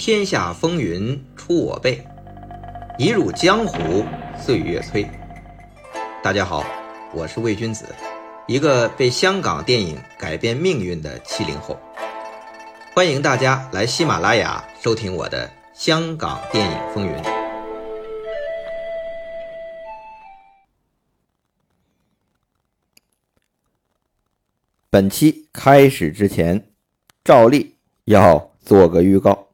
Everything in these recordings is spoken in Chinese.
天下风云出我辈，一入江湖岁月催。大家好，我是魏君子，一个被香港电影改变命运的七零后。欢迎大家来喜马拉雅收听我的《香港电影风云》。本期开始之前，照例要做个预告。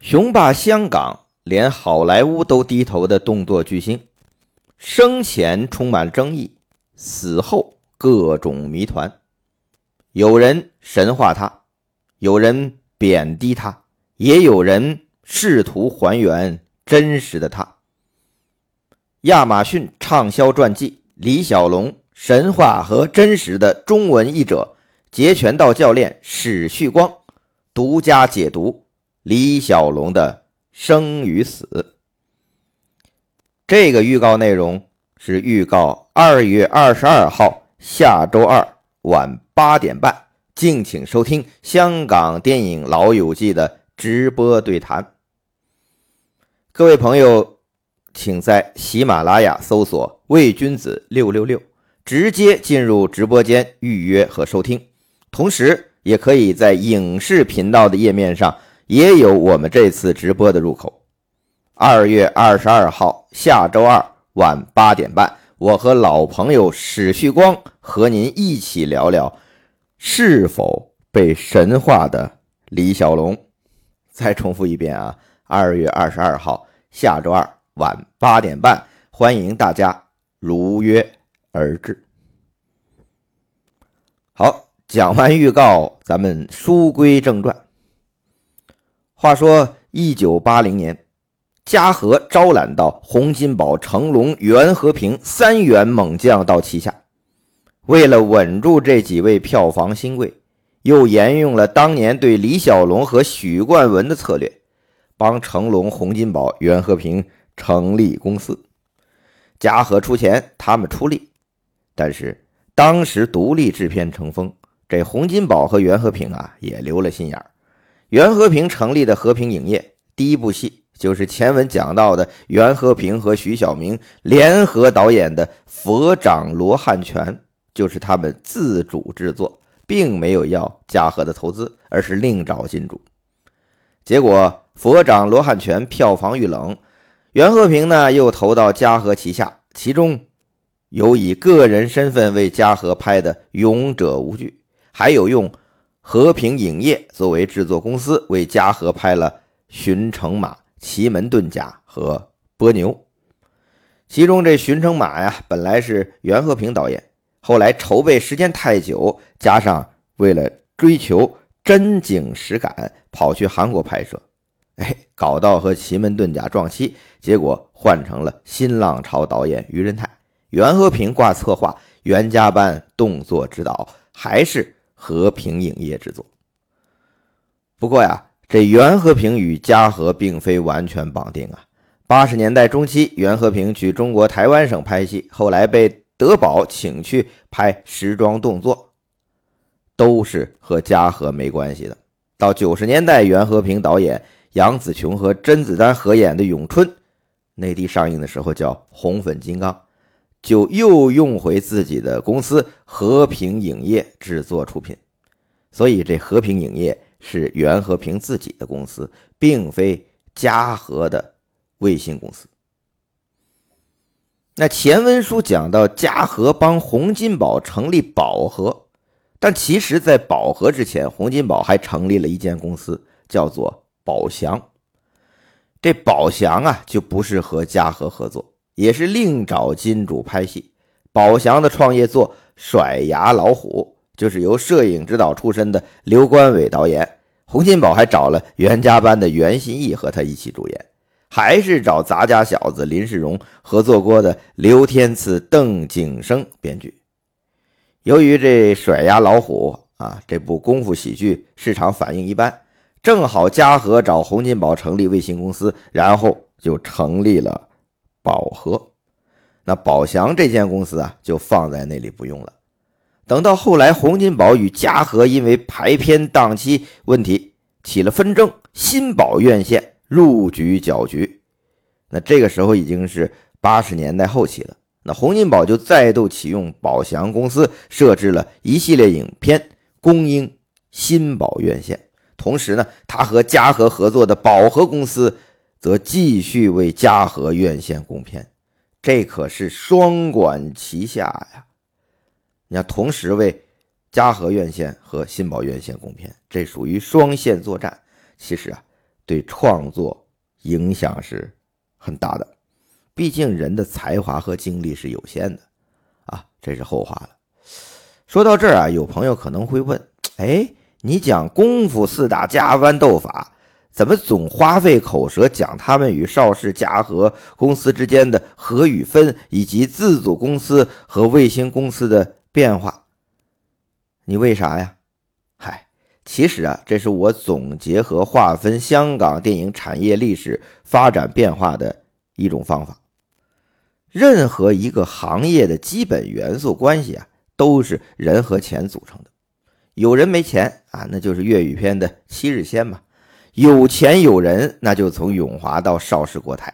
雄霸香港，连好莱坞都低头的动作巨星，生前充满争议，死后各种谜团。有人神化他，有人贬低他，也有人试图还原真实的他。亚马逊畅销传记《李小龙：神话和真实的中文译者》截拳道教练史旭光独家解读。李小龙的生与死，这个预告内容是预告二月二十二号下周二晚八点半，敬请收听香港电影老友记的直播对谈。各位朋友，请在喜马拉雅搜索“魏君子六六六”，直接进入直播间预约和收听，同时也可以在影视频道的页面上。也有我们这次直播的入口。二月二十二号下周二晚八点半，我和老朋友史旭光和您一起聊聊是否被神化的李小龙。再重复一遍啊！二月二十二号下周二晚八点半，欢迎大家如约而至。好，讲完预告，咱们书归正传。话说，一九八零年，嘉禾招揽到洪金宝、成龙、袁和平三员猛将到旗下，为了稳住这几位票房新贵，又沿用了当年对李小龙和许冠文的策略，帮成龙、洪金宝、袁和平成立公司。嘉禾出钱，他们出力，但是当时独立制片成风，这洪金宝和袁和平啊也留了心眼儿。袁和平成立的和平影业，第一部戏就是前文讲到的袁和平和徐小明联合导演的《佛掌罗汉拳》，就是他们自主制作，并没有要嘉禾的投资，而是另找金主。结果《佛掌罗汉拳》票房遇冷，袁和平呢又投到嘉禾旗下，其中有以个人身份为嘉禾拍的《勇者无惧》，还有用。和平影业作为制作公司，为嘉禾拍了《寻城马》《奇门遁甲》和《波牛》。其中这《寻城马》呀，本来是袁和平导演，后来筹备时间太久，加上为了追求真景实感，跑去韩国拍摄，哎，搞到和《奇门遁甲》撞期，结果换成了新浪潮导演于仁泰，袁和平挂策划，袁家班动作指导，还是。和平影业制作。不过呀，这袁和平与嘉禾并非完全绑定啊。八十年代中期，袁和平去中国台湾省拍戏，后来被德宝请去拍时装动作，都是和嘉禾没关系的。到九十年代，袁和平导演杨紫琼和甄子丹合演的《咏春》，内地上映的时候叫《红粉金刚》。就又用回自己的公司和平影业制作出品，所以这和平影业是袁和平自己的公司，并非嘉禾的卫星公司。那前文书讲到嘉禾帮洪金宝成立宝和，但其实，在宝和之前，洪金宝还成立了一间公司，叫做宝祥。这宝祥啊，就不是和嘉禾合作。也是另找金主拍戏。宝祥的创业作《甩牙老虎》就是由摄影指导出身的刘关伟导演，洪金宝还找了袁家班的袁心义和他一起主演，还是找杂家小子林世荣合作过的刘天赐、邓景生编剧。由于这《甩牙老虎》啊这部功夫喜剧市场反应一般，正好嘉禾找洪金宝成立卫星公司，然后就成立了。宝和，那宝祥这间公司啊，就放在那里不用了。等到后来，洪金宝与嘉禾因为排片档期问题，起了纷争，新保院线入局搅局。那这个时候已经是八十年代后期了。那洪金宝就再度启用宝祥公司，设置了一系列影片供应新宝院线。同时呢，他和嘉禾合作的宝和公司则继续为嘉禾院线供片。这可是双管齐下呀！你要同时为嘉禾院线和新宝院线供片，这属于双线作战。其实啊，对创作影响是很大的。毕竟人的才华和精力是有限的啊，这是后话了。说到这儿啊，有朋友可能会问：哎，你讲功夫四大家豌豆法？怎么总花费口舌讲他们与邵氏嘉禾公司之间的合与分，以及自组公司和卫星公司的变化？你为啥呀？嗨，其实啊，这是我总结和划分香港电影产业历史发展变化的一种方法。任何一个行业的基本元素关系啊，都是人和钱组成的。有人没钱啊，那就是粤语片的七日仙嘛。有钱有人，那就从永华到邵氏国泰。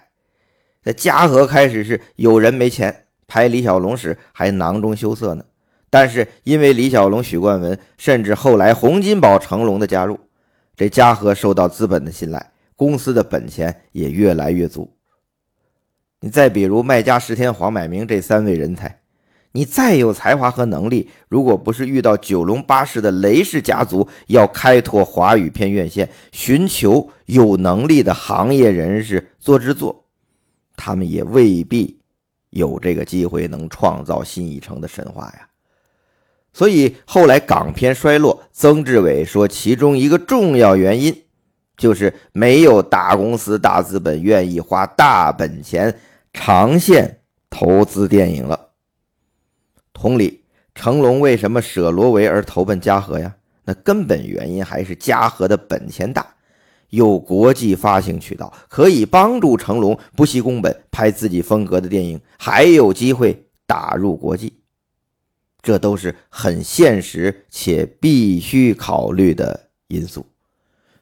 在嘉禾开始是有人没钱，拍李小龙时还囊中羞涩呢。但是因为李小龙、许冠文，甚至后来洪金宝、成龙的加入，这嘉禾受到资本的信赖，公司的本钱也越来越足。你再比如麦家、石天、黄百鸣这三位人才。你再有才华和能力，如果不是遇到九龙八氏的雷氏家族要开拓华语片院线，寻求有能力的行业人士做制作，他们也未必有这个机会能创造新一城的神话呀。所以后来港片衰落，曾志伟说，其中一个重要原因就是没有大公司、大资本愿意花大本钱长线投资电影了。同理，成龙为什么舍罗维而投奔嘉禾呀？那根本原因还是嘉禾的本钱大，有国际发行渠道，可以帮助成龙不惜工本拍自己风格的电影，还有机会打入国际。这都是很现实且必须考虑的因素。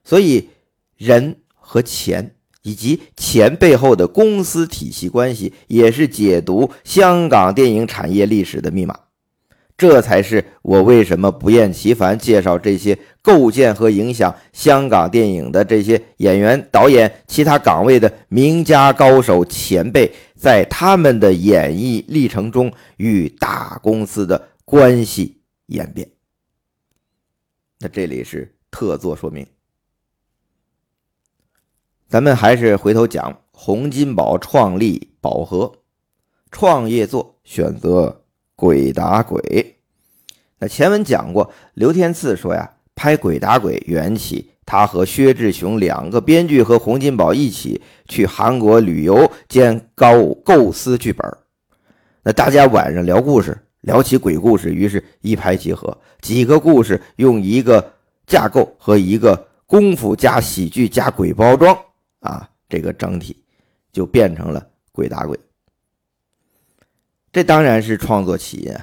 所以，人和钱以及钱背后的公司体系关系，也是解读香港电影产业历史的密码。这才是我为什么不厌其烦介绍这些构建和影响香港电影的这些演员、导演、其他岗位的名家高手前辈，在他们的演艺历程中与大公司的关系演变。那这里是特作说明。咱们还是回头讲洪金宝创立宝和，创业作选择。鬼打鬼，那前文讲过，刘天赐说呀，拍《鬼打鬼》缘起，他和薛志雄两个编剧和洪金宝一起去韩国旅游，兼高构思剧本。那大家晚上聊故事，聊起鬼故事，于是一拍即合，几个故事用一个架构和一个功夫加喜剧加鬼包装啊，这个整体就变成了《鬼打鬼》。这当然是创作起因，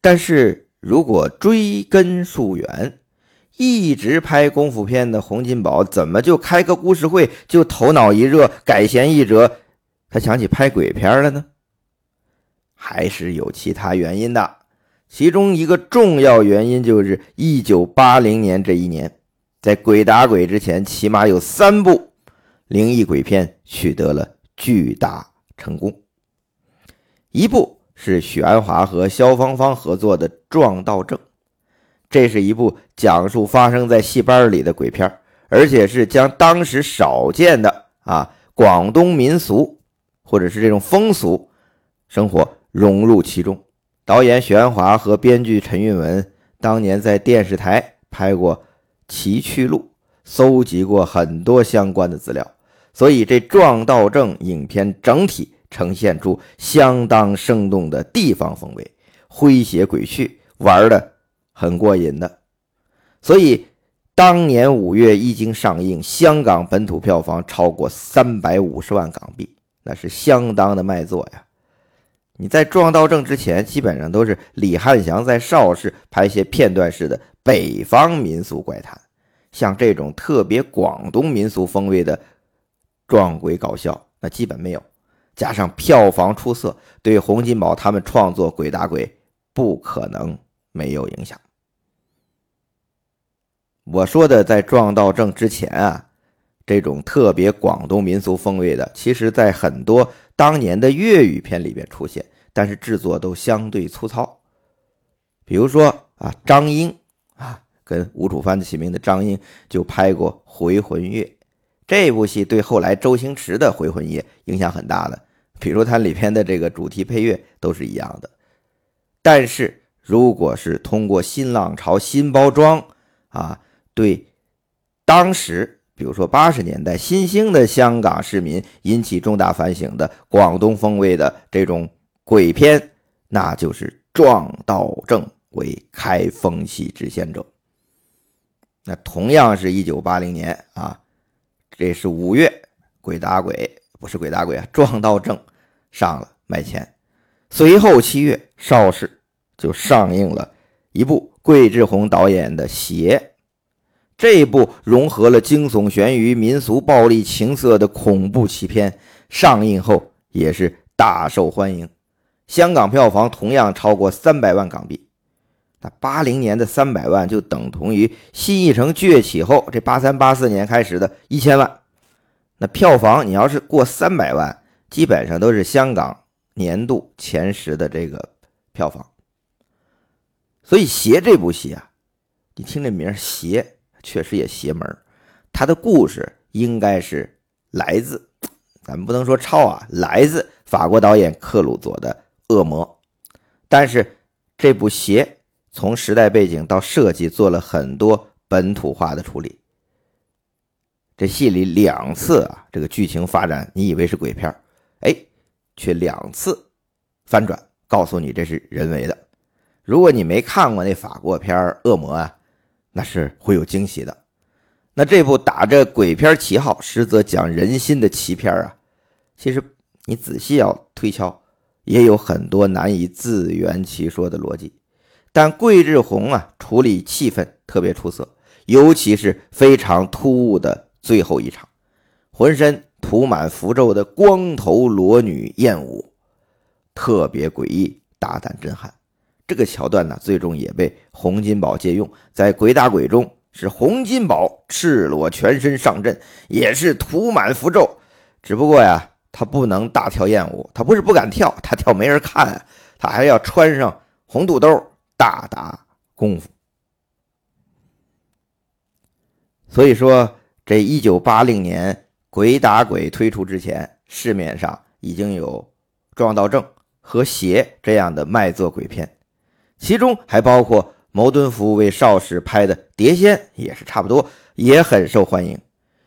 但是如果追根溯源，一直拍功夫片的洪金宝，怎么就开个故事会就头脑一热改弦易辙，他想起拍鬼片了呢？还是有其他原因的。其中一个重要原因就是一九八零年这一年，在《鬼打鬼》之前，起码有三部灵异鬼片取得了巨大成功。一部是许鞍华和萧芳芳合作的《撞道正》，这是一部讲述发生在戏班里的鬼片，而且是将当时少见的啊广东民俗或者是这种风俗生活融入其中。导演许鞍华和编剧陈韵文当年在电视台拍过《崎岖路》，搜集过很多相关的资料，所以这《撞道正》影片整体。呈现出相当生动的地方风味，诙谐鬼趣，玩的很过瘾的。所以当年五月一经上映，香港本土票房超过三百五十万港币，那是相当的卖座呀。你在撞道正之前，基本上都是李汉祥在邵氏拍些片段式的北方民俗怪谈，像这种特别广东民俗风味的撞鬼搞笑，那基本没有。加上票房出色，对洪金宝他们创作《鬼打鬼》不可能没有影响。我说的在撞到正之前啊，这种特别广东民俗风味的，其实在很多当年的粤语片里边出现，但是制作都相对粗糙。比如说啊，张英，跟吴楚帆齐名的张英就拍过《回魂夜》这部戏，对后来周星驰的《回魂夜》影响很大的。比如它里边的这个主题配乐都是一样的。但是如果是通过新浪潮新包装啊。对，当时比如说八十年代新兴的香港市民引起重大反省的广东风味的这种鬼片，那就是撞道正为开风气之先者。那同样是一九八零年啊，这是五月，鬼打鬼不是鬼打鬼啊，撞到正上了卖钱。随后七月，邵氏就上映了一部桂志红导演的《邪》。这部融合了惊悚、悬疑、民俗、暴力、情色的恐怖奇片，上映后也是大受欢迎。香港票房同样超过三百万港币。那八零年的三百万就等同于新艺城崛起后这八三八四年开始的一千万。那票房你要是过三百万，基本上都是香港年度前十的这个票房。所以《邪》这部戏啊，你听这名“邪”。确实也邪门他的故事应该是来自，咱们不能说抄啊，来自法国导演克鲁佐的《恶魔》，但是这部邪从时代背景到设计做了很多本土化的处理。这戏里两次啊，这个剧情发展你以为是鬼片哎，却两次翻转，告诉你这是人为的。如果你没看过那法国片《恶魔》啊。那是会有惊喜的。那这部打着鬼片旗号，实则讲人心的奇片啊，其实你仔细要推敲，也有很多难以自圆其说的逻辑。但桂志红啊，处理气氛特别出色，尤其是非常突兀的最后一场，浑身涂满符咒的光头裸女艳舞，特别诡异、大胆、震撼。这个桥段呢，最终也被洪金宝借用，在鬼打鬼中是洪金宝赤裸全身上阵，也是涂满符咒。只不过呀，他不能大跳艳舞，他不是不敢跳，他跳没人看，他还要穿上红肚兜大打功夫。所以说，这一九八零年鬼打鬼推出之前，市面上已经有撞到正和邪这样的卖座鬼片。其中还包括牟敦福为邵氏拍的《碟仙》，也是差不多，也很受欢迎。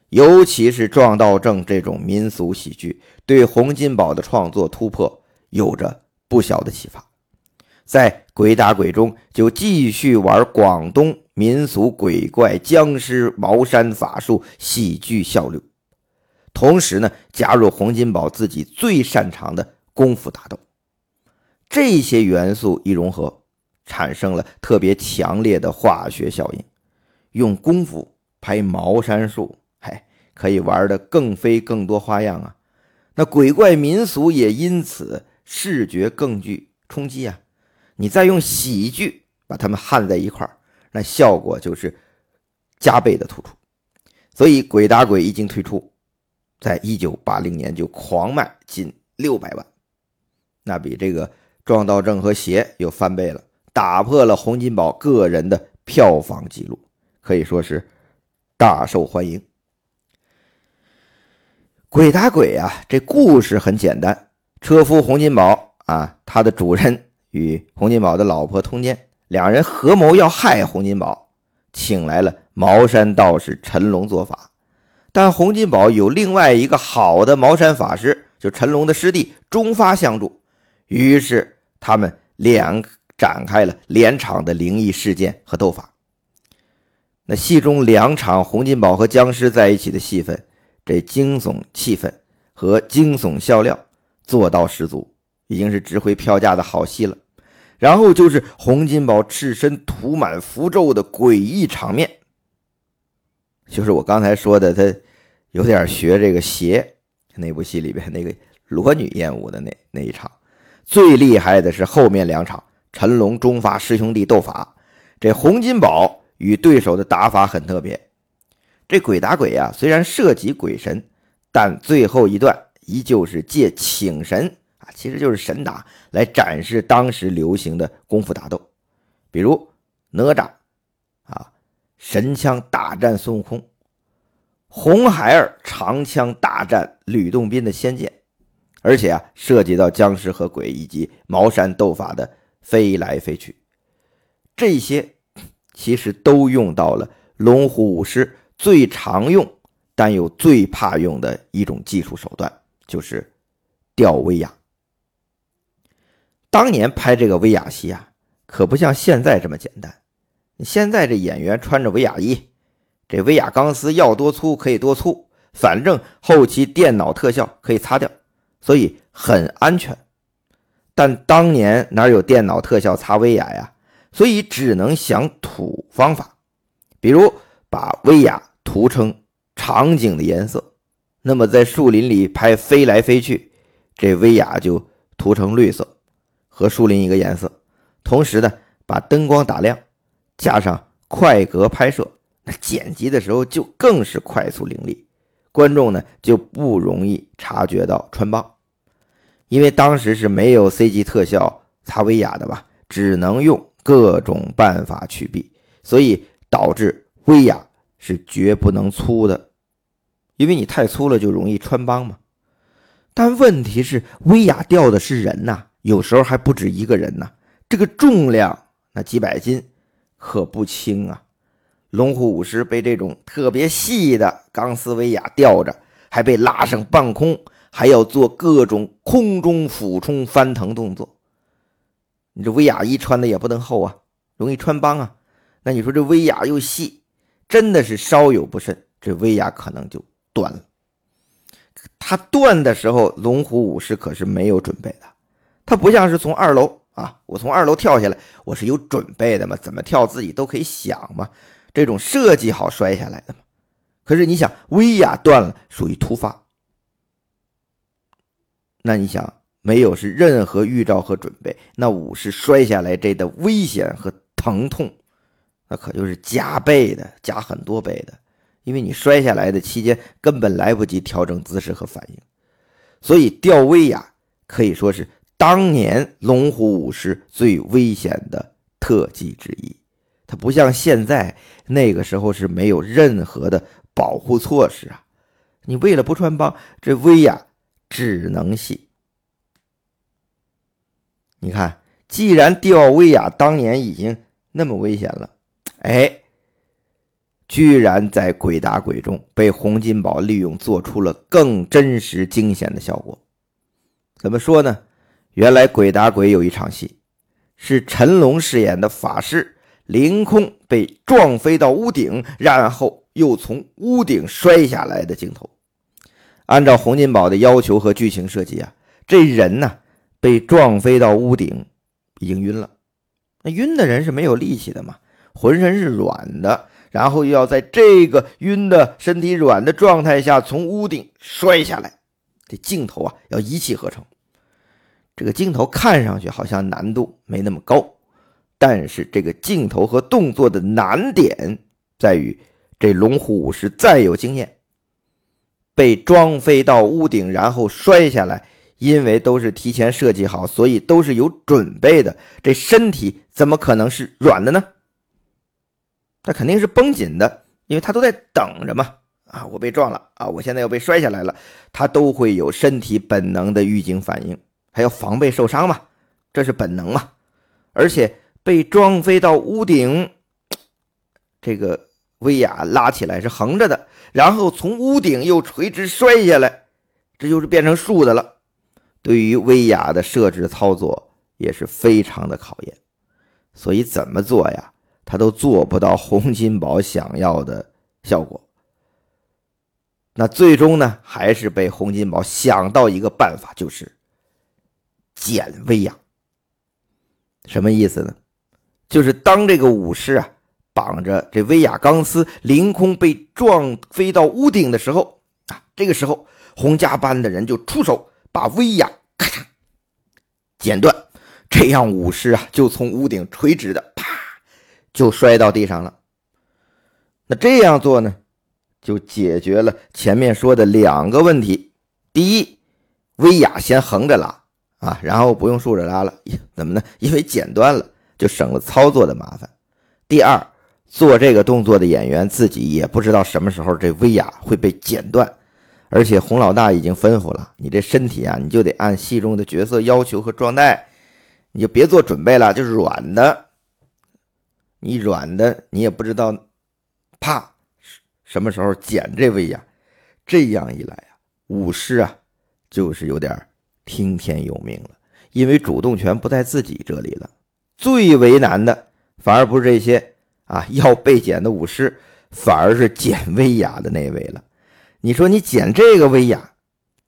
尤其是撞道正这种民俗喜剧，对洪金宝的创作突破有着不小的启发。在《鬼打鬼》中，就继续玩广东民俗鬼怪、僵尸、茅山法术、喜剧笑料，同时呢，加入洪金宝自己最擅长的功夫打斗，这些元素一融合。产生了特别强烈的化学效应，用功夫拍茅山术，嘿，可以玩的更飞更多花样啊！那鬼怪民俗也因此视觉更具冲击啊！你再用喜剧把他们焊在一块儿，那效果就是加倍的突出。所以《鬼打鬼》一经推出，在一九八零年就狂卖近六百万，那比这个撞到正和邪又翻倍了。打破了洪金宝个人的票房记录，可以说是大受欢迎。鬼打鬼啊，这故事很简单：车夫洪金宝啊，他的主人与洪金宝的老婆通奸，两人合谋要害洪金宝，请来了茅山道士陈龙做法。但洪金宝有另外一个好的茅山法师，就陈龙的师弟钟发相助，于是他们两。展开了连场的灵异事件和斗法。那戏中两场洪金宝和僵尸在一起的戏份，这惊悚气氛和惊悚笑料做到十足，已经是值回票价的好戏了。然后就是洪金宝赤身涂满符咒的诡异场面，就是我刚才说的，他有点学这个邪那部戏里边那个裸女艳舞的那那一场。最厉害的是后面两场，陈龙、中法师兄弟斗法，这洪金宝与对手的打法很特别。这鬼打鬼啊，虽然涉及鬼神，但最后一段依旧是借请神。其实就是神打来展示当时流行的功夫打斗，比如哪吒啊，神枪大战孙悟空；红孩儿长枪大战吕洞宾的仙剑，而且啊，涉及到僵尸和鬼以及茅山斗法的飞来飞去，这些其实都用到了龙虎武师最常用但又最怕用的一种技术手段，就是吊威亚。当年拍这个威亚戏啊，可不像现在这么简单。现在这演员穿着威亚衣，这威亚钢丝要多粗可以多粗，反正后期电脑特效可以擦掉，所以很安全。但当年哪有电脑特效擦威亚呀？所以只能想土方法，比如把威亚涂成场景的颜色。那么在树林里拍飞来飞去，这威亚就涂成绿色。和树林一个颜色，同时呢，把灯光打亮，加上快格拍摄，那剪辑的时候就更是快速凌厉，观众呢就不容易察觉到穿帮，因为当时是没有 CG 特效擦威亚的吧，只能用各种办法去避，所以导致威亚是绝不能粗的，因为你太粗了就容易穿帮嘛。但问题是，威亚掉的是人呐。有时候还不止一个人呢，这个重量那几百斤可不轻啊！龙虎武师被这种特别细的钢丝威亚吊着，还被拉上半空，还要做各种空中俯冲翻腾动作。你这威亚衣穿的也不能厚啊，容易穿帮啊。那你说这威亚又细，真的是稍有不慎，这威亚可能就断了。他断的时候，龙虎武师可是没有准备的。他不像是从二楼啊，我从二楼跳下来，我是有准备的嘛，怎么跳自己都可以想嘛，这种设计好摔下来的嘛。可是你想，威亚断了，属于突发，那你想没有是任何预兆和准备，那武士摔下来这的危险和疼痛，那可就是加倍的，加很多倍的，因为你摔下来的期间根本来不及调整姿势和反应，所以吊威亚可以说是。当年龙虎武师最危险的特技之一，它不像现在那个时候是没有任何的保护措施啊！你为了不穿帮，这威亚只能系。你看，既然吊威亚当年已经那么危险了，哎，居然在鬼打鬼中被洪金宝利用，做出了更真实惊险的效果。怎么说呢？原来鬼打鬼有一场戏，是陈龙饰演的法师凌空被撞飞到屋顶，然后又从屋顶摔下来的镜头。按照洪金宝的要求和剧情设计啊，这人呢被撞飞到屋顶，已经晕了。那晕的人是没有力气的嘛，浑身是软的，然后又要在这个晕的身体软的状态下从屋顶摔下来，这镜头啊要一气呵成。这个镜头看上去好像难度没那么高，但是这个镜头和动作的难点在于，这龙虎武士再有经验，被装飞到屋顶然后摔下来，因为都是提前设计好，所以都是有准备的。这身体怎么可能是软的呢？他肯定是绷紧的，因为他都在等着嘛。啊，我被撞了啊，我现在要被摔下来了，他都会有身体本能的预警反应。还要防备受伤嘛，这是本能嘛。而且被撞飞到屋顶，这个威亚拉起来是横着的，然后从屋顶又垂直摔下来，这就是变成竖的了。对于威亚的设置操作也是非常的考验，所以怎么做呀，他都做不到洪金宝想要的效果。那最终呢，还是被洪金宝想到一个办法，就是。减威亚，什么意思呢？就是当这个武士啊绑着这威亚钢丝凌空被撞飞到屋顶的时候啊，这个时候洪家班的人就出手把威亚咔嚓剪断，这样武士啊就从屋顶垂直的啪就摔到地上了。那这样做呢，就解决了前面说的两个问题：第一，威亚先横着拉啊，然后不用竖着拉了，怎么呢？因为剪断了。就省了操作的麻烦。第二，做这个动作的演员自己也不知道什么时候这威亚会被剪断，而且洪老大已经吩咐了，你这身体啊，你就得按戏中的角色要求和状态，你就别做准备了，就是软的。你软的，你也不知道，啪，什么时候剪这威亚？这样一来啊，武士啊，就是有点听天由命了，因为主动权不在自己这里了。最为难的，反而不是这些啊 要被剪的武士，反而是剪威亚的那位了。你说你剪这个威亚，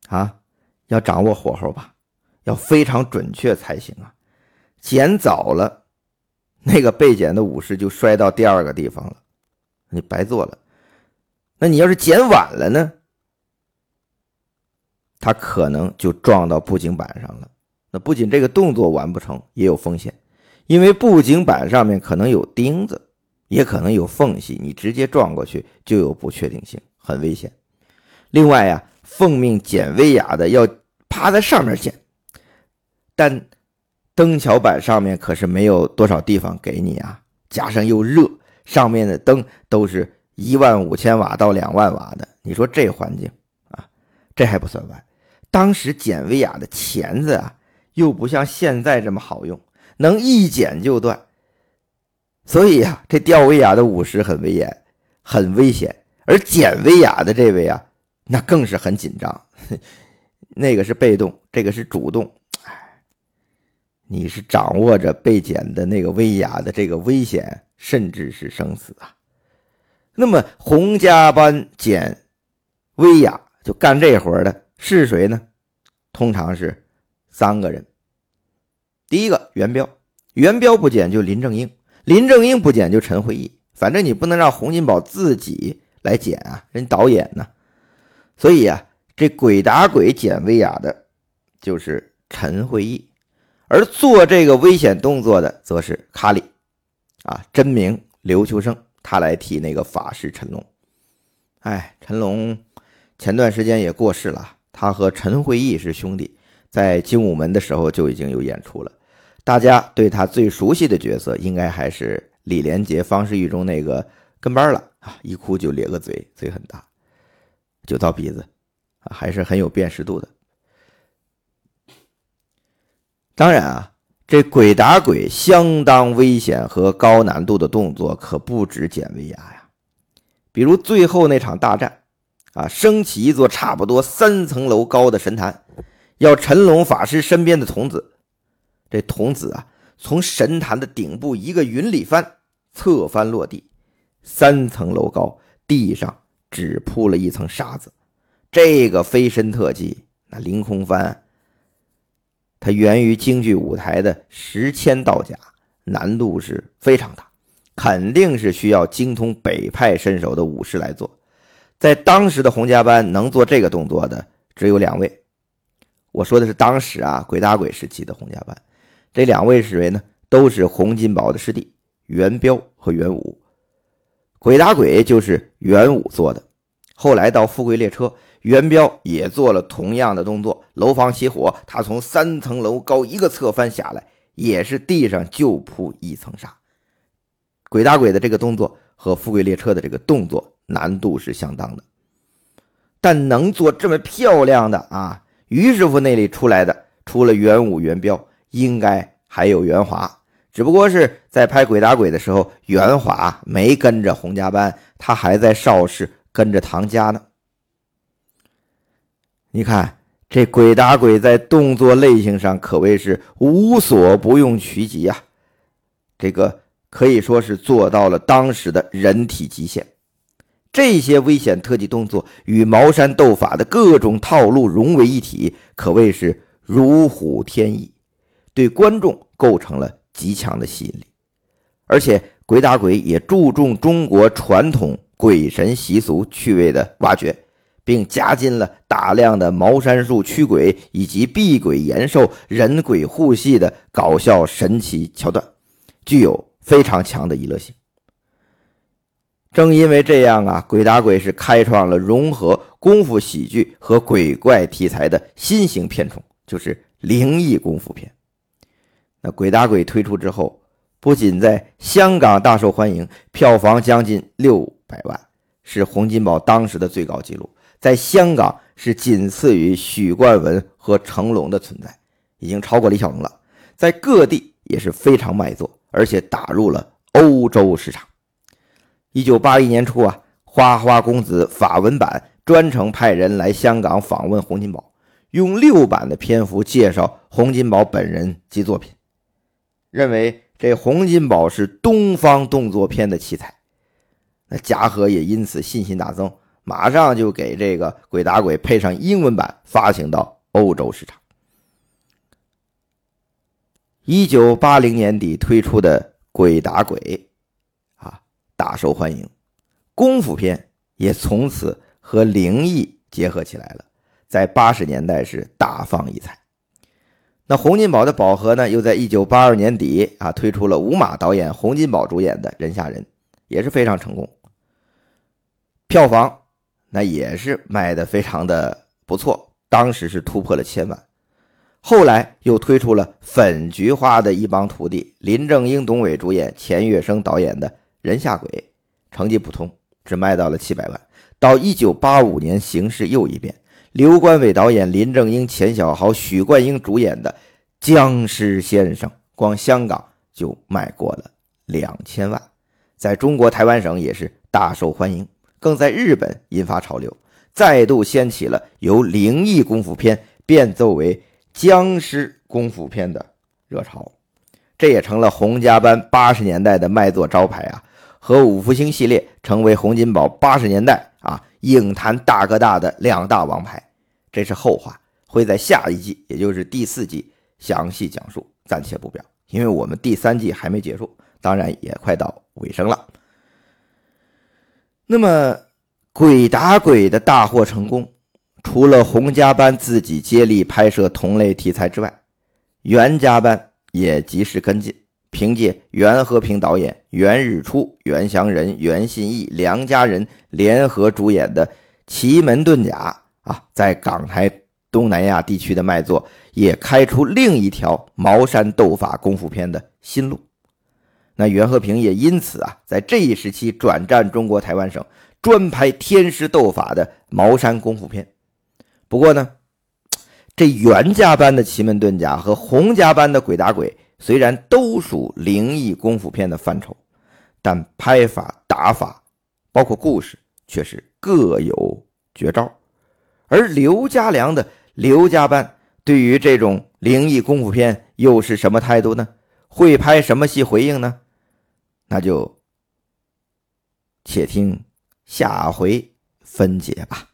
啊，要掌握火候吧，要非常准确才行啊。剪早了，那个被剪的武士就摔到第二个地方了，你白做了。那你要是剪晚了呢，他可能就撞到布景板上了。那不仅这个动作完不成，也有风险。因为布景板上面可能有钉子，也可能有缝隙，你直接撞过去就有不确定性，很危险。另外呀，奉命剪威亚的要趴在上面剪，但灯桥板上面可是没有多少地方给你啊，加上又热，上面的灯都是一万五千瓦到两万瓦的，你说这环境，这还不算完，当时剪威亚的钳子啊，又不像现在这么好用。能一剪就断，所以呀，这吊威亚的武士很威严，很危险；而剪威亚的这位啊，那更是很紧张。那个是被动，这个是主动。哎，你是掌握着被剪的那个威亚的这个危险，甚至是生死啊。那么洪家班剪威亚就干这活的是谁呢？通常是三个人。第一个元彪，元彪不剪就林正英，林正英不剪就陈慧义。反正你不能让洪金宝自己来剪啊，人导演呢。所以啊，这鬼打鬼剪威亚的，就是陈慧义，而做这个危险动作的，则是卡里，啊，真名刘秋生，他来替那个法师陈龙。哎，陈龙前段时间也过世了，他和陈慧义是兄弟，在精武门的时候就已经有演出了。大家对他最熟悉的角色，应该还是李连杰、方世玉中那个跟班了啊！一哭就咧个嘴，嘴很大，就到鼻子，啊，还是很有辨识度的。当然啊，这鬼打鬼相当危险和高难度的动作，可不止剪威亚呀。比如最后那场大战，啊，升起一座差不多三层楼高的神坛，要陈龙法师身边的童子。这童子啊，从神坛的顶部一个云里翻，侧翻落地，三层楼高，地上只铺了一层沙子。这个飞身特技，那凌空翻，它源于京剧舞台的十千道甲，难度是非常大，肯定是需要精通北派身手的武士来做。在当时的洪家班，能做这个动作的只有两位。我说的是当时啊，鬼打鬼时期的洪家班。这两位是谁呢？都是洪金宝的师弟元彪和元武。鬼打鬼就是元武做的。后来到富贵列车，元彪也做了同样的动作。楼房起火，他从三层楼高一个侧翻下来，也是地上就铺一层沙。鬼打鬼的这个动作和富贵列车的这个动作难度是相当的，但能做这么漂亮的啊，于师傅那里出来的，除了元武、元彪。应该还有元华，只不过是在拍《鬼打鬼》的时候，元华没跟着洪家班，他还在邵氏跟着唐家呢。你看这《鬼打鬼》在动作类型上可谓是无所不用其极啊，这个可以说是做到了当时的人体极限。这些危险特技动作与茅山斗法的各种套路融为一体，可谓是如虎添翼。对观众构成了极强的吸引力。而且，鬼打鬼也注重中国传统鬼神习俗趣味的挖掘，并加进了大量的茅山术驱鬼以及避鬼延寿、人鬼互戏的搞笑神奇桥段，具有非常强的娱乐性。正因为这样啊，鬼打鬼是开创了融合功夫喜剧和鬼怪题材的新型片种，就是灵异功夫片。那鬼打鬼推出之后，不仅在香港大受欢迎，票房将近六百万，是洪金宝当时的最高纪录，在香港是仅次于许冠文和成龙的存在，已经超过李小龙了。在各地也是非常卖座，而且打入了欧洲市场。一九八一年初啊，花花公子法文版专程派人来香港访问洪金宝，用六版的篇幅介绍洪金宝本人及作品，认为这洪金宝是东方动作片的奇才。那嘉禾也因此信心大增，马上就给这个《鬼打鬼》配上英文版发行到欧洲市场。一九八零年底推出的《鬼打鬼》。大受欢迎，功夫片也从此和灵异结合起来了，在八十年代是大放异彩。那洪金宝的宝盒呢，又在一九八二年底啊推出了吴马导演、洪金宝主演的《人吓人》，也是非常成功，票房那也是卖的非常的不错，当时是突破了千万。后来又推出了粉菊花的一帮徒弟，林正英、董伟主演，钱月生导演的。人下鬼成绩普通，只卖到了七百万。到一九八五年，形势又一变，刘关伟导演、林正英、钱小豪、许冠英主演的《僵尸先生》，光香港就卖过了两千万，在中国台湾省也是大受欢迎，更在日本引发潮流，再度掀起了由灵异功夫片变奏为僵尸功夫片的热潮，这也成了洪家班八十年代的卖座招牌啊。和五福星系列成为洪金宝八十年代啊影坛大哥大的两大王牌，这是后话，会在下一季，也就是第四季详细讲述，暂且不表，因为我们第三季还没结束，当然也快到尾声了。那么，鬼打鬼的大获成功，除了洪家班自己接力拍摄同类题材之外，袁家班也及时跟进。凭借袁和平导演、袁日出、袁祥仁、袁信义、梁家仁联合主演的《奇门遁甲》啊，在港台、东南亚地区的卖座，也开出另一条茅山斗法功夫片的新路。那袁和平也因此啊，在这一时期转战中国台湾省，专拍天师斗法的茅山功夫片。不过呢，这袁家班的《奇门遁甲》和洪家班的《鬼打鬼》。虽然都属灵异功夫片的范畴，但拍法、打法，包括故事，却是各有绝招。而刘家良的刘家班对于这种灵异功夫片又是什么态度呢？会拍什么戏回应呢？那就且听下回分解吧。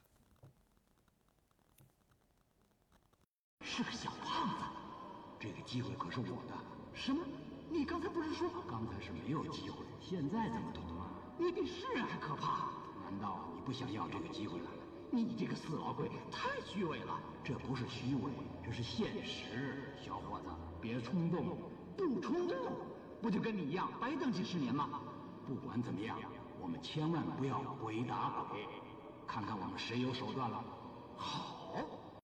现在怎么同啊？你比世人还可怕！难道你不想要这个机会了？你这个死老鬼，太虚伪了！这不是虚伪，这是现实。小伙子，别冲动，不冲动，不就跟你一样白等几十年吗？不管怎么样，我们千万不要鬼打鬼，看看我们谁有手段了。好。